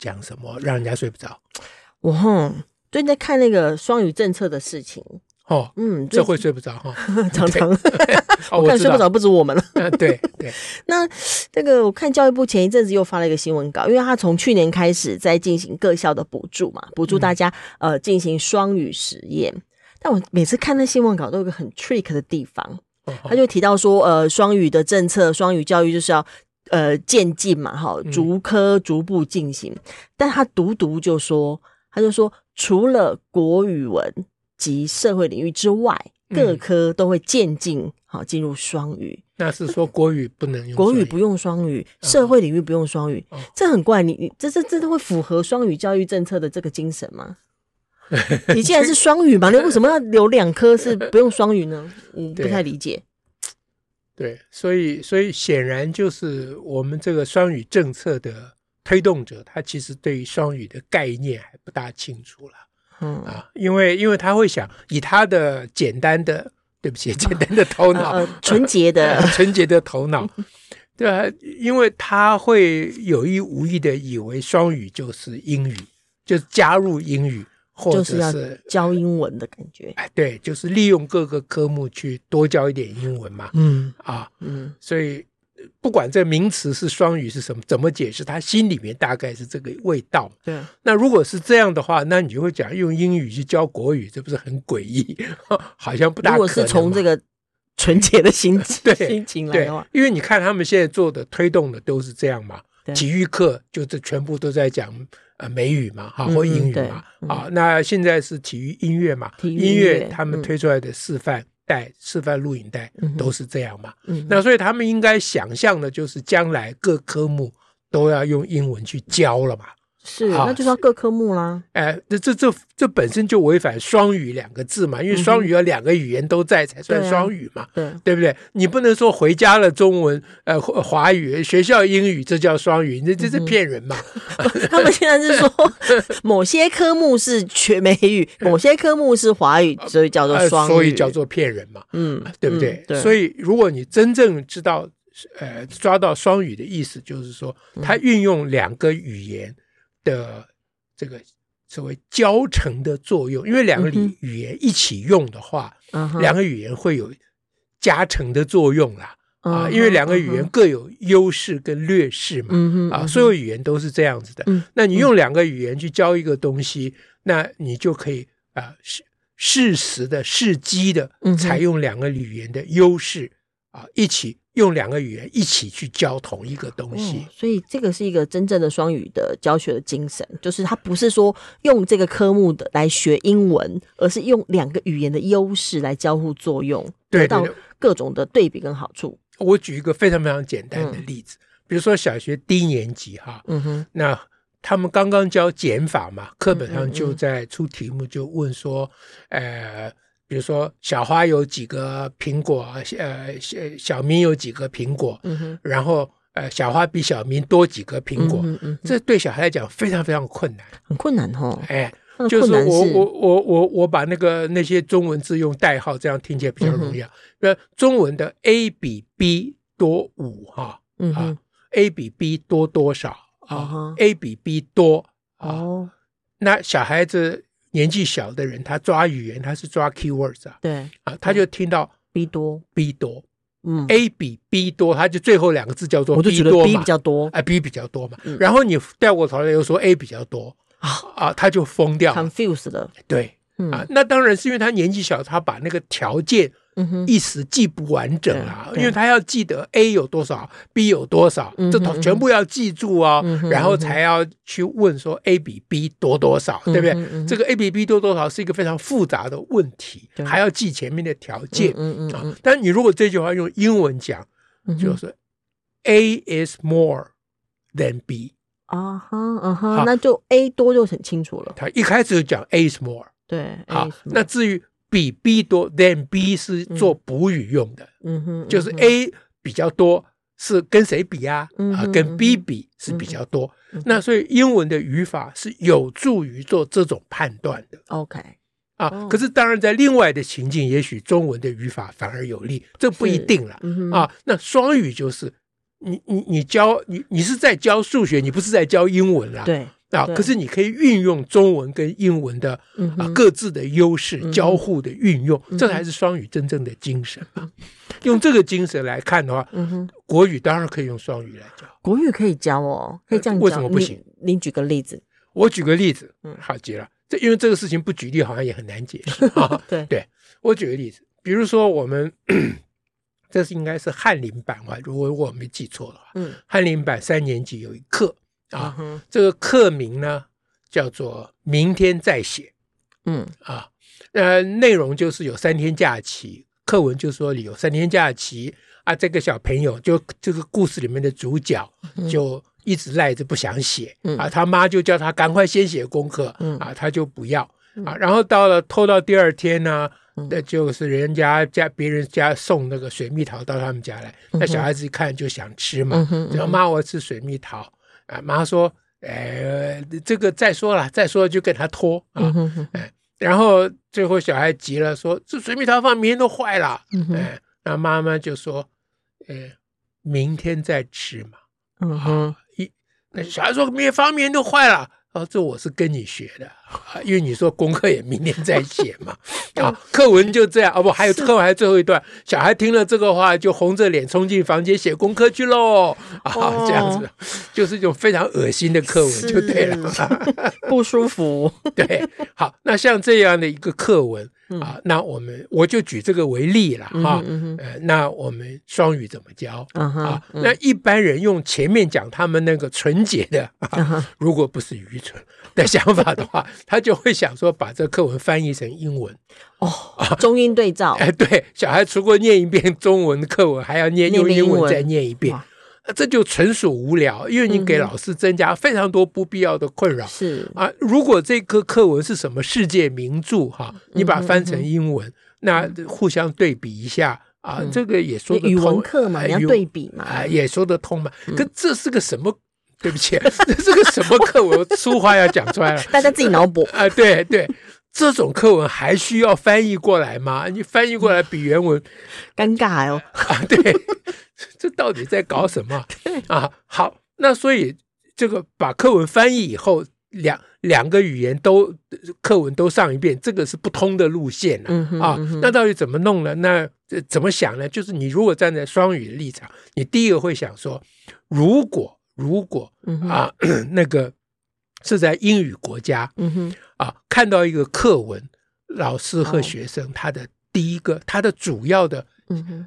讲什么让人家睡不着？我哼，最近在看那个双语政策的事情哦，嗯，这会睡不着哈，常常 我看睡不着不止我们了。对对，那这个我看教育部前一阵子又发了一个新闻稿，因为他从去年开始在进行各校的补助嘛，补助大家呃进行双语实验。但我每次看那新闻稿都有个很 trick 的地方，他就提到说呃双语的政策，双语教育就是要。呃，渐进嘛，哈，逐科逐步进行。嗯、但他独独就说，他就说，除了国语文及社会领域之外，嗯、各科都会渐进，好进入双语。那是说国语不能用，国语不用双语，社会领域不用双语，嗯、这很怪。你你这这这都会符合双语教育政策的这个精神吗？你既然是双语嘛，你为什么要留两科是不用双语呢？嗯，不太理解。对，所以所以显然就是我们这个双语政策的推动者，他其实对于双语的概念还不大清楚了。嗯啊，因为因为他会想以他的简单的，对不起，简单的头脑，呃，纯洁的 纯洁的头脑，对啊，因为他会有意无意的以为双语就是英语，就是加入英语。或者是，就是要教英文的感觉，哎，对，就是利用各个科目去多教一点英文嘛。嗯啊，嗯，所以不管这名词是双语是什么，怎么解释，他心里面大概是这个味道。对，那如果是这样的话，那你就会讲用英语去教国语，这不是很诡异？好像不大可能。如果是从这个纯洁的心对心情来的话，因为你看他们现在做的推动的都是这样嘛，体育课就是全部都在讲。呃，美语嘛，哈，或英语嘛，嗯、啊，那现在是体育音乐嘛，音乐他们推出来的示范带、嗯、示范录影带都是这样嘛，嗯、那所以他们应该想象的就是将来各科目都要用英文去教了嘛。是，那就是要各科目啦。哎，这这这这本身就违反“双语”两个字嘛，因为双语要两个语言都在才算双语嘛，对对不对？你不能说回家了中文，呃，华语，学校英语，这叫双语，这这是骗人嘛？他们现在是说 某些科目是全美语，某些科目是华语，所以叫做双语，所以叫做骗人嘛，嗯，对不对？所以如果你真正知道，呃，抓到双语的意思，就是说它运用两个语言。的这个所谓交成的作用，因为两个语语言一起用的话，嗯、两个语言会有加成的作用啦。啊，因为两个语言各有优势跟劣势嘛，嗯、啊，所有语言都是这样子的。嗯、那你用两个语言去教一个东西，嗯、那你就可以啊适适时的、适机的采用两个语言的优势啊一起。用两个语言一起去教同一个东西，嗯，所以这个是一个真正的双语的教学的精神，就是它不是说用这个科目的来学英文，而是用两个语言的优势来交互作用，得到各种的对比跟好处。我举一个非常非常简单的例子，嗯、比如说小学低年级哈，嗯哼，那他们刚刚教减法嘛，课本上就在出题目就问说，嗯嗯呃。比如说，小花有几个苹果？呃，小小明有几个苹果？嗯。然后，呃，小花比小明多几个苹果？嗯嗯。这对小孩来讲非常非常困难，很困难哦。哎，就是我我我我我把那个那些中文字用代号，这样听起来比较容易啊。那中文的 A 比 B 多五哈，嗯哼。A 比 B 多多少啊？A 比 B 多哦。那小孩子。年纪小的人，他抓语言，他是抓 keywords 啊。对啊，他就听到 B 多，B 多，嗯，A 比 B 多，他就最后两个字叫做 B 多嘛。B 比较多，啊，B 比较多嘛。然后你掉过头来又说 A 比较多啊啊，他就疯掉，confused 了。对，啊，那当然是因为他年纪小，他把那个条件。一时记不完整啊，因为他要记得 A 有多少，B 有多少，这套全部要记住哦，然后才要去问说 A 比 B 多多少，对不对？这个 A 比 B 多多少是一个非常复杂的问题，还要记前面的条件啊。但你如果这句话用英文讲，就是 A is more than B。啊哈，嗯哼，那就 A 多就很清楚了。他一开始就讲 A is more，对，好，那至于比 B 多，then B 是做补语用的，嗯哼，就是 A 比较多是跟谁比啊？啊，跟 B 比是比较多。那所以英文的语法是有助于做这种判断的。OK，啊，可是当然在另外的情境，也许中文的语法反而有利，这不一定了。啊，那双语就是。你你你教你你是在教数学，你不是在教英文啦。对啊，可是你可以运用中文跟英文的啊各自的优势交互的运用，这才是双语真正的精神嘛。用这个精神来看的话，国语当然可以用双语来教。国语可以教哦，可以这样教。为什么不行？你举个例子。我举个例子，嗯，好极了。这因为这个事情不举例好像也很难解释 啊。对对，我举个例子，比如说我们。这是应该是翰林版吧？如果我没记错的话，嗯，翰林版三年级有一课啊，嗯、这个课名呢叫做“明天再写”，嗯。啊，呃，内容就是有三天假期，课文就说你有三天假期啊，这个小朋友就这个故事里面的主角就一直赖着不想写，嗯、啊，他妈就叫他赶快先写功课，嗯、啊，他就不要啊，然后到了拖到第二天呢。那就是人家家别人家送那个水蜜桃到他们家来，那小孩子一看就想吃嘛，然后妈我吃水蜜桃啊，妈说，哎，这个再说了，再说就跟他拖啊，哎，然后最后小孩急了，说这水蜜桃放明天都坏了，哎，那妈妈就说，哎，明天再吃嘛，嗯哼，一那小孩说明天放明天都坏了。哦，这我是跟你学的啊，因为你说功课也明天再写嘛，啊，课文就这样哦，不，还有课文还有最后一段，小孩听了这个话就红着脸冲进房间写功课去喽，啊，这样子就是一种非常恶心的课文就对了，不舒服。对，好，那像这样的一个课文。啊，那我们我就举这个为例了哈，呃，那我们双语怎么教啊？那一般人用前面讲他们那个纯洁的，如果不是愚蠢的想法的话，他就会想说把这课文翻译成英文哦，中英对照。哎，对，小孩除过念一遍中文的课文，还要念用英文再念一遍。这就纯属无聊，因为你给老师增加非常多不必要的困扰。是啊，如果这个课文是什么世界名著哈，你把它翻成英文，那互相对比一下啊，这个也说得通。语文课嘛，你要对比嘛，啊，也说得通嘛。可这是个什么？对不起，这是个什么课文？粗话要讲出来了，大家自己脑补啊。对对，这种课文还需要翻译过来吗？你翻译过来比原文 尴尬哦。啊，对。这到底在搞什么 啊？好，那所以这个把课文翻译以后，两两个语言都课文都上一遍，这个是不通的路线啊。那到底怎么弄呢？那怎么想呢？就是你如果站在双语的立场，你第一个会想说，如果如果啊，那个是在英语国家，嗯哼。啊，看到一个课文，老师和学生他的第一个他的主要的。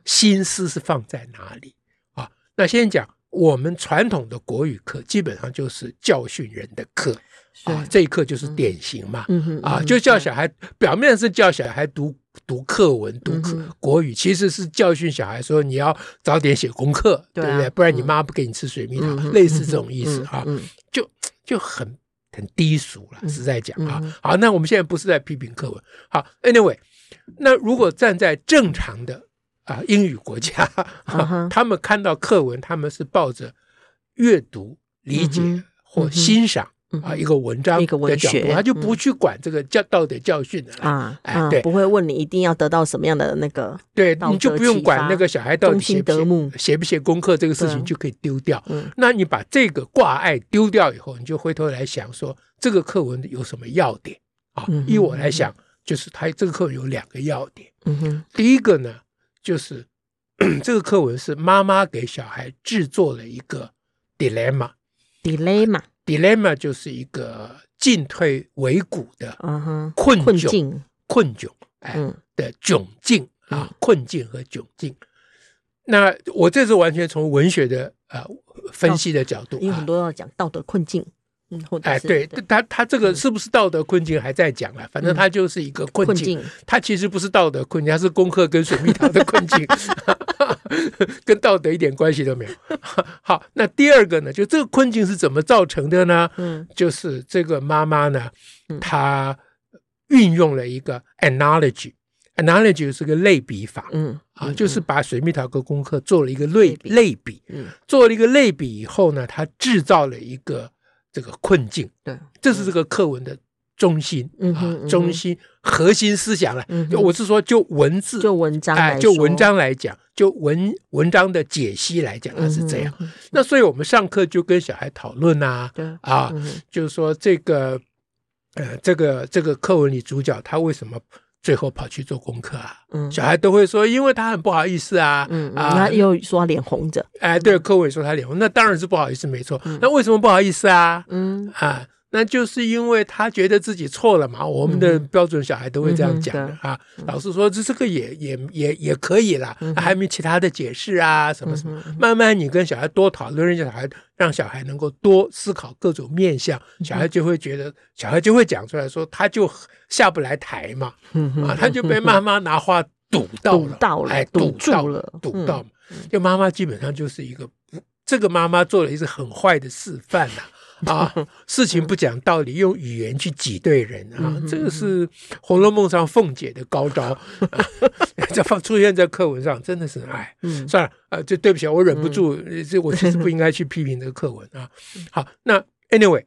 心思是放在哪里？啊？那先讲我们传统的国语课，基本上就是教训人的课啊。这一课就是典型嘛，啊，就叫小孩表面是叫小孩读读课文、读课国语，其实是教训小孩说你要早点写功课，对不对？不然你妈不给你吃水蜜桃，类似这种意思啊，就就很很低俗了。实在讲啊，好，那我们现在不是在批评课文，好，Anyway，那如果站在正常的。啊，英语国家，啊、他们看到课文，他们是抱着阅读、理解或欣赏、嗯、啊一个文章一个文学、他就不去管这个教道德教训的啊，哎，对，不会问你一定要得到什么样的那个，对，你就不用管那个小孩到底写不写，写不写功课这个事情就可以丢掉。嗯、那你把这个挂碍丢掉以后，你就回头来想说，这个课文有什么要点啊？依我来想，就是他这个课文有两个要点。嗯哼，第一个呢。就是 这个课文是妈妈给小孩制作了一个 dilemma，dilemma，dilemma 就是一个进退维谷的困窘，困窘，哎的窘境啊，困境和窘境。那我这是完全从文学的呃分析的角度，因为很多要讲道德困境。哎，对他，他这个是不是道德困境还在讲啊？反正他就是一个困境，他其实不是道德困境，他是功课跟水蜜桃的困境，跟道德一点关系都没有。好，那第二个呢，就这个困境是怎么造成的呢？嗯，就是这个妈妈呢，她运用了一个 analogy，analogy 是个类比法，嗯啊，就是把水蜜桃跟功课做了一个类类比，嗯，做了一个类比以后呢，他制造了一个。这个困境，对，这是这个课文的中心啊，中心核心思想了。我是说，就文字，就文章，哎，就文章来讲，就文文章的解析来讲，它是这样。那所以我们上课就跟小孩讨论呐，啊，就是说这个，呃，这个这个课文里主角他为什么？最后跑去做功课啊，嗯，小孩都会说，因为他很不好意思啊，嗯，啊，他又说他脸红着，哎，对，科委说他脸红，那当然是不好意思，没错，那为什么不好意思啊？嗯，啊。那就是因为他觉得自己错了嘛，我们的标准小孩都会这样讲的啊。老师说这这个也也也也可以啦，还没其他的解释啊，什么什么。慢慢你跟小孩多讨论，让小孩让小孩能够多思考各种面向，小孩就会觉得，小孩就会讲出来说，他就下不来台嘛，啊，他就被妈妈拿话堵到了，哎，堵住了，堵到，就妈妈基本上就是一个，这个妈妈做了一次很坏的示范呐。啊，事情不讲道理，用语言去挤兑人啊，这个是《红楼梦》上凤姐的高招，这放出现在课文上，真的是哎，算了啊，这对不起，我忍不住，这我其实不应该去批评这个课文啊。好，那 anyway，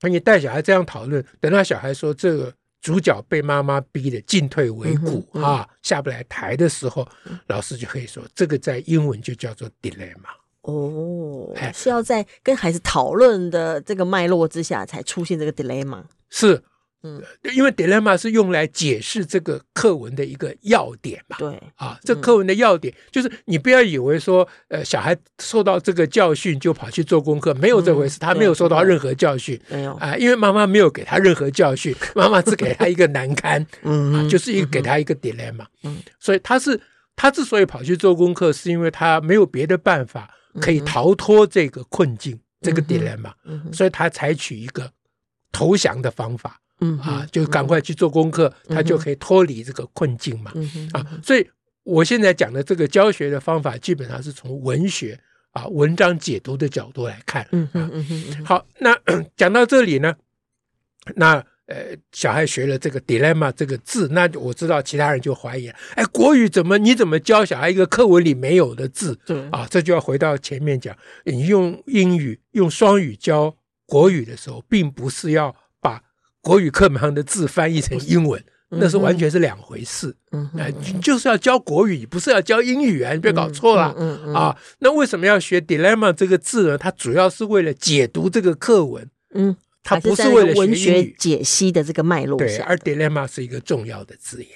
那你带小孩这样讨论，等到小孩说这个主角被妈妈逼得进退维谷啊，下不来台的时候，老师就可以说，这个在英文就叫做 dilemma。哦，是要在跟孩子讨论的这个脉络之下才出现这个 dilemma。是，嗯，因为 dilemma 是用来解释这个课文的一个要点嘛。对，啊，这课文的要点就是你不要以为说，呃，小孩受到这个教训就跑去做功课，没有这回事，他没有受到任何教训，没有啊，因为妈妈没有给他任何教训，妈妈只给他一个难堪，嗯啊，就是一个给他一个 dilemma，嗯，所以他是他之所以跑去做功课，是因为他没有别的办法。可以逃脱这个困境，嗯、这个 dilemma，、嗯、哼。所以他采取一个投降的方法，嗯、啊，就赶快去做功课，嗯、他就可以脱离这个困境嘛，嗯、啊，所以我现在讲的这个教学的方法，基本上是从文学啊文章解读的角度来看，嗯嗯嗯，好，那 讲到这里呢，那。呃，小孩学了这个 dilemma 这个字，那我知道其他人就怀疑了。哎，国语怎么你怎么教小孩一个课文里没有的字？对啊，这就要回到前面讲，你用英语用双语教国语的时候，并不是要把国语课本上的字翻译成英文，是那是完全是两回事。嗯，哎，就是要教国语，不是要教英语啊，你别搞错了。嗯嗯啊，那为什么要学 dilemma 这个字呢？它主要是为了解读这个课文。嗯。它不是为了文学解析的这个脉络，对，而 dilemma 是一个重要的字眼。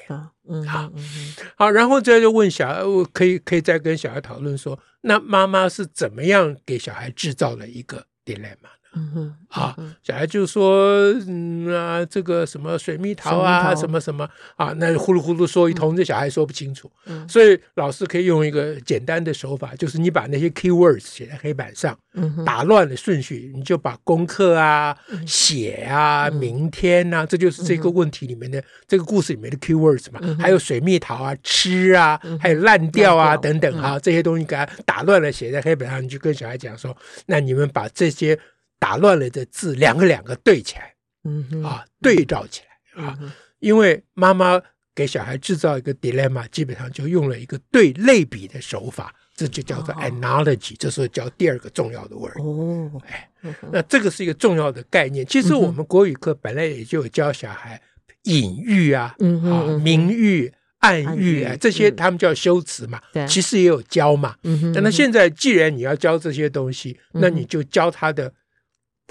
嗯，好，嗯好，然后再就问小孩，我可以可以再跟小孩讨论说，那妈妈是怎么样给小孩制造了一个 dilemma？嗯哼，啊，小孩就说，嗯啊，这个什么水蜜桃啊，什么什么啊，那呼噜呼噜说一通，这小孩说不清楚，所以老师可以用一个简单的手法，就是你把那些 keywords 写在黑板上，打乱了顺序，你就把功课啊、写啊、明天啊，这就是这个问题里面的这个故事里面的 keywords 嘛，还有水蜜桃啊、吃啊，还有烂掉啊等等啊，这些东西给他打乱了写在黑板上，你就跟小孩讲说，那你们把这些。打乱了的字，两个两个对起来，嗯哼，啊，对照起来啊，因为妈妈给小孩制造一个 dilemma，基本上就用了一个对类比的手法，这就叫做 analogy，、哦、这是叫第二个重要的 word。哦，哎，那这个是一个重要的概念。其实我们国语课本来也就有教小孩隐喻啊，嗯哼啊，明喻、暗喻啊，这些他们叫修辞嘛，嗯、其实也有教嘛。嗯哼，那现在既然你要教这些东西，嗯、那你就教他的。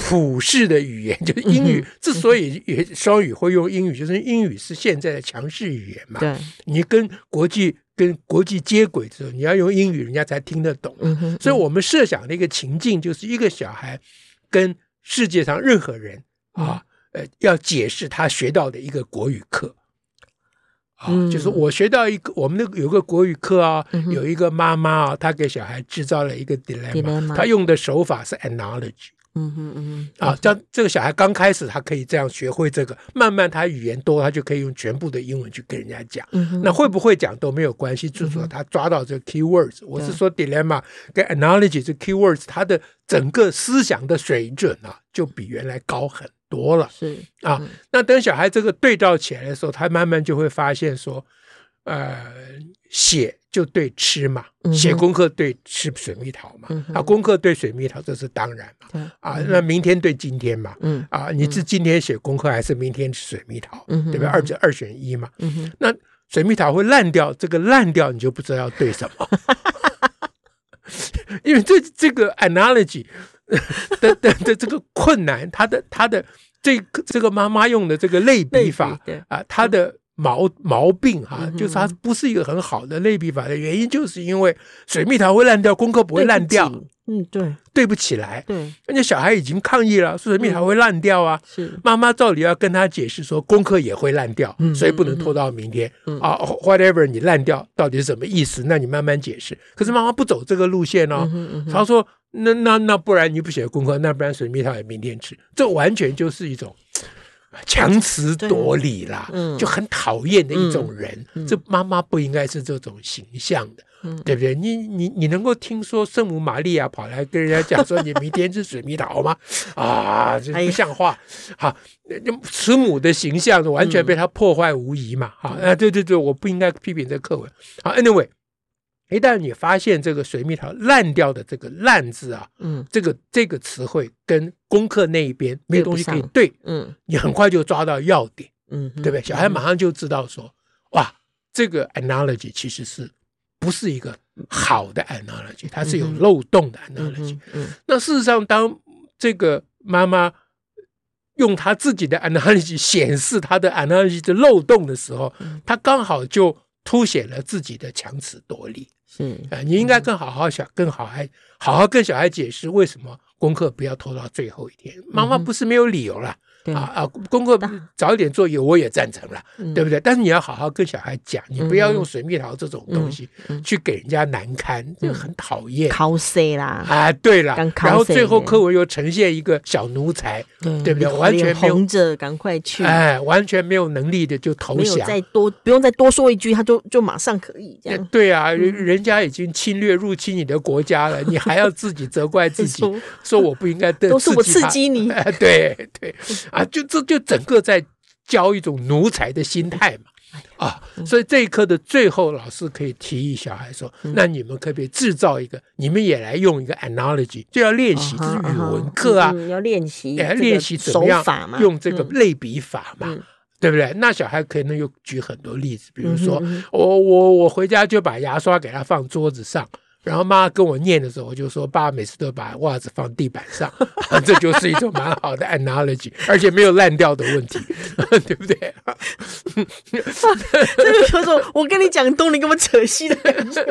普世的语言 就是英语，之所以也双语会用英语，就是英语是现在的强势语言嘛。对，你跟国际跟国际接轨之后，你要用英语，人家才听得懂。所以我们设想的一个情境，就是一个小孩跟世界上任何人啊，呃，要解释他学到的一个国语课。啊，就是我学到一个，我们那个有个国语课啊，有一个妈妈啊，她给小孩制造了一个 dilemma，她用的手法是 analogy。嗯哼嗯哼，啊，这样这个小孩刚开始他可以这样学会这个，慢慢他语言多，他就可以用全部的英文去跟人家讲。嗯哼，那会不会讲都没有关系，就是说他抓到这个 key words。我是说 dilemma 跟 analogy 这 key words，他的整个思想的水准啊，就比原来高很多了。是啊，那等小孩这个对照起来的时候，他慢慢就会发现说，呃，写。就对吃嘛，写功课对吃水蜜桃嘛，嗯、啊，功课对水蜜桃这是当然嘛，嗯、啊，那明天对今天嘛，嗯、啊，你是今天写功课还是明天吃水蜜桃，嗯、对不对？二者二选一嘛，嗯、那水蜜桃会烂掉，这个烂掉你就不知道要对什么，因为这这个 analogy 的的的这个困难，他的他的这个这个妈妈用的这个类比法啊，他的。毛毛病哈、啊，就是它不是一个很好的类比法的原因，就是因为水蜜桃会烂掉，功课不会烂掉。嗯，对，对不起来。对，人家小孩已经抗议了，说水蜜桃会烂掉啊。是，妈妈照理要跟他解释说，功课也会烂掉，所以不能拖到明天。啊，whatever，你烂掉到底是什么意思？那你慢慢解释。可是妈妈不走这个路线哦，她说，那那那不然你不写功课，那不然水蜜桃也明天吃，这完全就是一种。强词夺理啦，嗯、就很讨厌的一种人。嗯嗯、这妈妈不应该是这种形象的，嗯、对不对？你你你能够听说圣母玛利亚跑来跟人家讲说你明天是水蜜桃吗？啊，这不像话！好，慈母的形象完全被他破坏无疑嘛！好，啊，对对对，我不应该批评这课文。好，anyway。一旦你发现这个水蜜桃烂掉的这个“烂”字啊，嗯，这个这个词汇跟功课那一边没有东西可以对，嗯，你很快就抓到要点，嗯，对不对？小孩马上就知道说，哇，这个 analogy 其实是不是一个好的 analogy，它是有漏洞的 analogy。嗯，那事实上，当这个妈妈用她自己的 analogy 显示她的 analogy 的漏洞的时候，她刚好就凸显了自己的强词夺理。是啊，你应该更好好小跟好孩好好跟小孩解释为什么功课不要拖到最后一天。妈妈不是没有理由了。啊啊！功课早一点做，也我也赞成了，对不对？但是你要好好跟小孩讲，你不要用水蜜桃这种东西去给人家难堪，这个很讨厌。考 C 啦，啊，对了，然后最后课文又呈现一个小奴才，对不对？完全红着，赶快去，哎，完全没有能力的就投降。再多不用再多说一句，他就就马上可以这样。对啊，人家已经侵略入侵你的国家了，你还要自己责怪自己，说我不应该 的，都是我刺激你。对 对。啊，就这就整个在教一种奴才的心态嘛，啊，所以这一课的最后，老师可以提议小孩说：“那你们可不可以制造一个，你们也来用一个 analogy，就要练习，这是语文课啊，要练习，要练习怎么样用这个类比法嘛，对不对？那小孩可能又举很多例子，比如说我我我回家就把牙刷给他放桌子上。”然后妈妈跟我念的时候，我就说：“爸每次都把袜子放地板上，这就是一种蛮好的 analogy，而且没有烂掉的问题，对不对？” 这个有种我跟你讲东，你跟我扯西的感觉。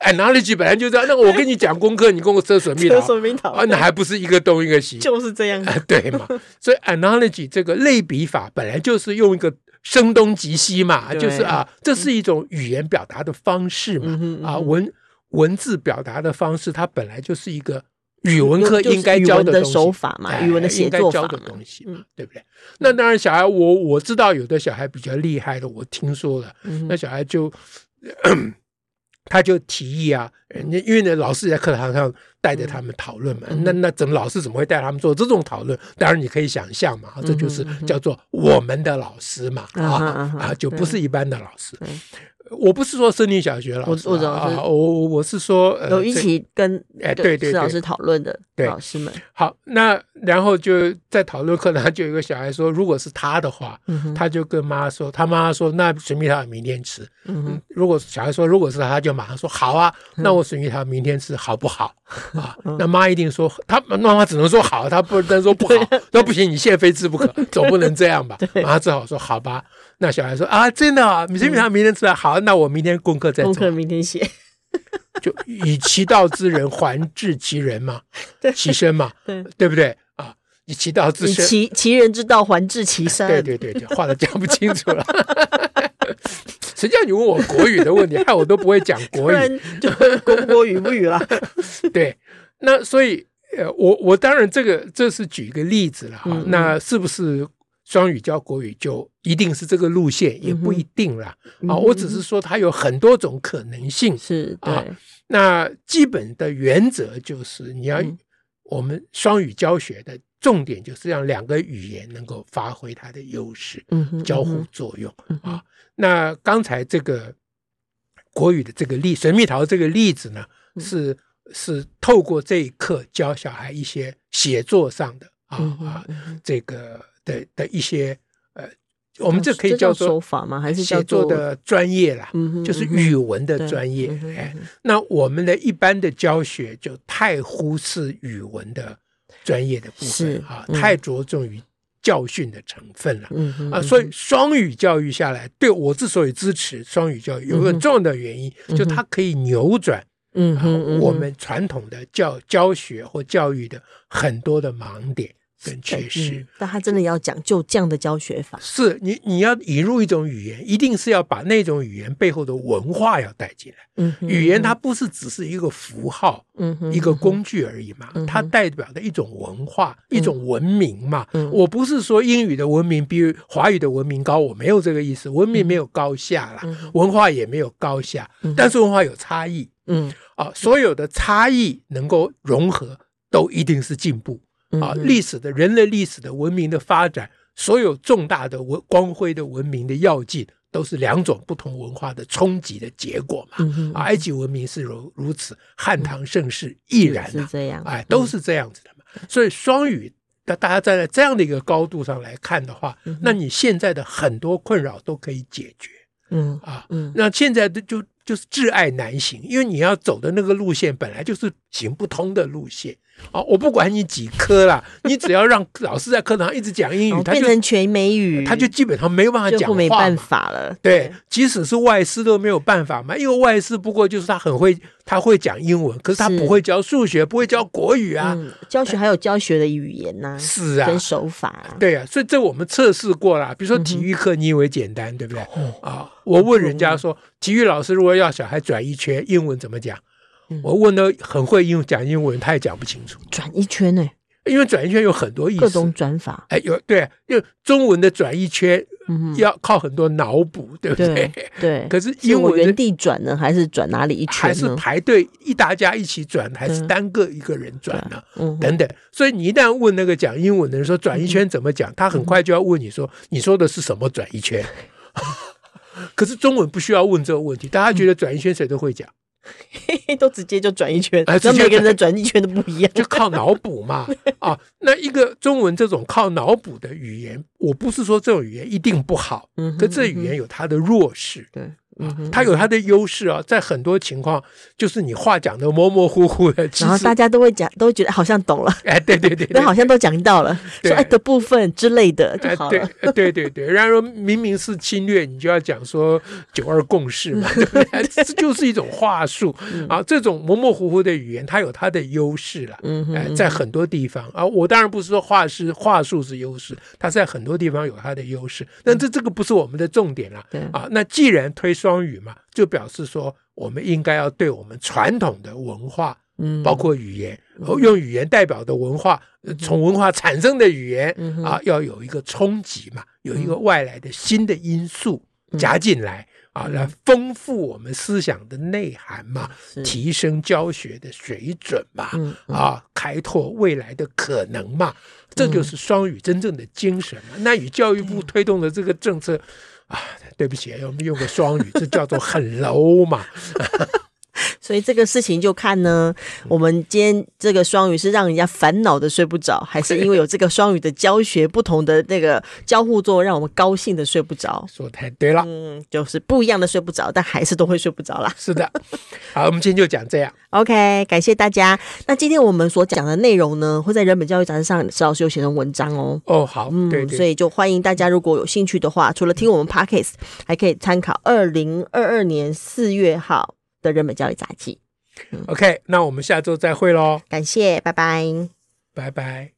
analogy 本来就这样，那我跟你讲功课，你跟我扯水蜜桃，扯水蜜桃啊，那还不是一个东一个西？就是这样，对嘛？所以 analogy 这个类比法本来就是用一个声东击西嘛，就是啊，这是一种语言表达的方式嘛，啊文。文字表达的方式，它本来就是一个语文课应该教的手法嘛，语文的写作法的东西嘛，对不对？那当然，小孩我我知道有的小孩比较厉害的，我听说了，那小孩就他就提议啊，人家因为呢，老师在课堂上带着他们讨论嘛，那那怎么老师怎么会带他们做这种讨论？当然你可以想象嘛，这就是叫做我们的老师嘛，啊啊，就不是一般的老师。我不是说森林小学老师啊，我我我是说有一起跟哎对对老师讨论的老师们。好，那然后就在讨论课堂，就有一个小孩说，如果是他的话，他就跟妈说，他妈妈说，那水蜜桃明天吃。嗯，如果小孩说，如果是他，他就马上说好啊，那我水蜜桃明天吃好不好 啊？那妈一定说，他妈妈只能说好，他不能说不好。那不行，你现在非吃不可，总不能这样吧？妈只好说好吧。那小孩说啊，真的啊，水蜜桃明天吃啊，好，那我明天功课再做。功课明天写，就以其道之人还治其人嘛，其身嘛，对对不对啊？以其道之身，其其人之道还治其身。对对对，话都讲不清楚了。谁叫你问我国语的问题，害我都不会讲国语，就国国语不语了。对，那所以呃，我我当然这个这是举一个例子了哈，嗯嗯那是不是双语教国语就一定是这个路线？也不一定了。嗯、啊。我只是说它有很多种可能性，是对、啊。那基本的原则就是你要、嗯、我们双语教学的重点就是让两个语言能够发挥它的优势，嗯哼，交互作用、嗯、啊。那刚才这个国语的这个例，水蜜桃这个例子呢，嗯、是。是透过这一课教小孩一些写作上的啊啊，这个的的一些呃，我们这可以叫做手法吗？还是写作的专业啦？就是语文的专业。哎，那我们的一般的教学就太忽视语文的专业的部分啊，太着重于教训的成分了。啊，所以双语教育下来，对我之所以支持双语教育，有个重要的原因，就它可以扭转。嗯，嗯，我们传统的教教学或教育的很多的盲点跟缺失，嗯，但他真的要讲究这样的教学法，是你你要引入一种语言，一定是要把那种语言背后的文化要带进来。嗯，语言它不是只是一个符号，嗯，一个工具而已嘛，它代表的一种文化，一种文明嘛。我不是说英语的文明比华语的文明高，我没有这个意思，文明没有高下啦，文化也没有高下，但是文化有差异。嗯。啊，所有的差异能够融合，都一定是进步啊！历史的人类历史的文明的发展，所有重大的文光辉的文明的要进，都是两种不同文化的冲击的结果嘛。啊，埃及文明是如如此，汉唐盛世亦然，是这样，哎，都是这样子的嘛。所以双语，那大家站在这样的一个高度上来看的话，那你现在的很多困扰都可以解决。嗯啊，嗯，那现在的就。就是挚爱难行，因为你要走的那个路线本来就是行不通的路线啊！我不管你几科啦，你只要让老师在课堂上一直讲英语，他变成全美语，他就基本上没有办法讲话，没办法了。对，即使是外师都没有办法嘛，因为外师不过就是他很会，他会讲英文，可是他不会教数学，不会教国语啊。教学还有教学的语言呐，是啊，跟手法。对啊，所以这我们测试过了，比如说体育课，你以为简单，对不对？啊，我问人家说，体育老师如果要小孩转一圈，英文怎么讲？嗯、我问的很会英讲英文，他也讲不清楚。转一圈呢？因为转一圈有很多意思，各种转法。哎，有对，因为中文的转一圈要靠很多脑补，嗯、对不对？对。对，可是英文原地转呢，还是转哪里一圈？还是排队一大家一起转，还是单个一个人转呢？嗯，等等。所以你一旦问那个讲英文的人说转一圈怎么讲，嗯、他很快就要问你说，你说的是什么转一圈？可是中文不需要问这个问题，大家觉得转一圈谁都会讲，都直接就转一圈，那、呃、每个人的转一圈都不一样，就靠脑补嘛。啊，那一个中文这种靠脑补的语言，我不是说这种语言一定不好，嗯、可这语言有它的弱势。对。嗯，它有它的优势啊，在很多情况，就是你话讲的模模糊糊的，然后大家都会讲，都觉得好像懂了。哎，对对对，那好像都讲到了，说爱的部分之类的就好了。对对对，然后明明是侵略，你就要讲说九二共识嘛，对不对？这就是一种话术啊。这种模模糊糊的语言，它有它的优势了。嗯，哎，在很多地方啊，我当然不是说话是话术是优势，它在很多地方有它的优势，但这这个不是我们的重点了。对啊，那既然推。双语嘛，就表示说，我们应该要对我们传统的文化，嗯，包括语言，用语言代表的文化，从文化产生的语言啊，要有一个冲击嘛，有一个外来的新的因素加进来啊，来丰富我们思想的内涵嘛，提升教学的水准嘛，啊，开拓未来的可能嘛，这就是双语真正的精神嘛。那与教育部推动的这个政策。啊，对不起，我们用个双语，这叫做很 low 嘛。所以这个事情就看呢，我们今天这个双语是让人家烦恼的睡不着，还是因为有这个双语的教学不同的那个交互作用，让我们高兴的睡不着？说太对了，嗯，就是不一样的睡不着，但还是都会睡不着啦。是的，好，我们今天就讲这样。OK，感谢大家。那今天我们所讲的内容呢，会在人本教育杂志上，石老师有写成文章哦。哦，好，嗯，对对，所以就欢迎大家，如果有兴趣的话，除了听我们 Podcast，还可以参考二零二二年四月号的人本教育杂记。OK，那我们下周再会喽。感谢，拜拜，拜拜。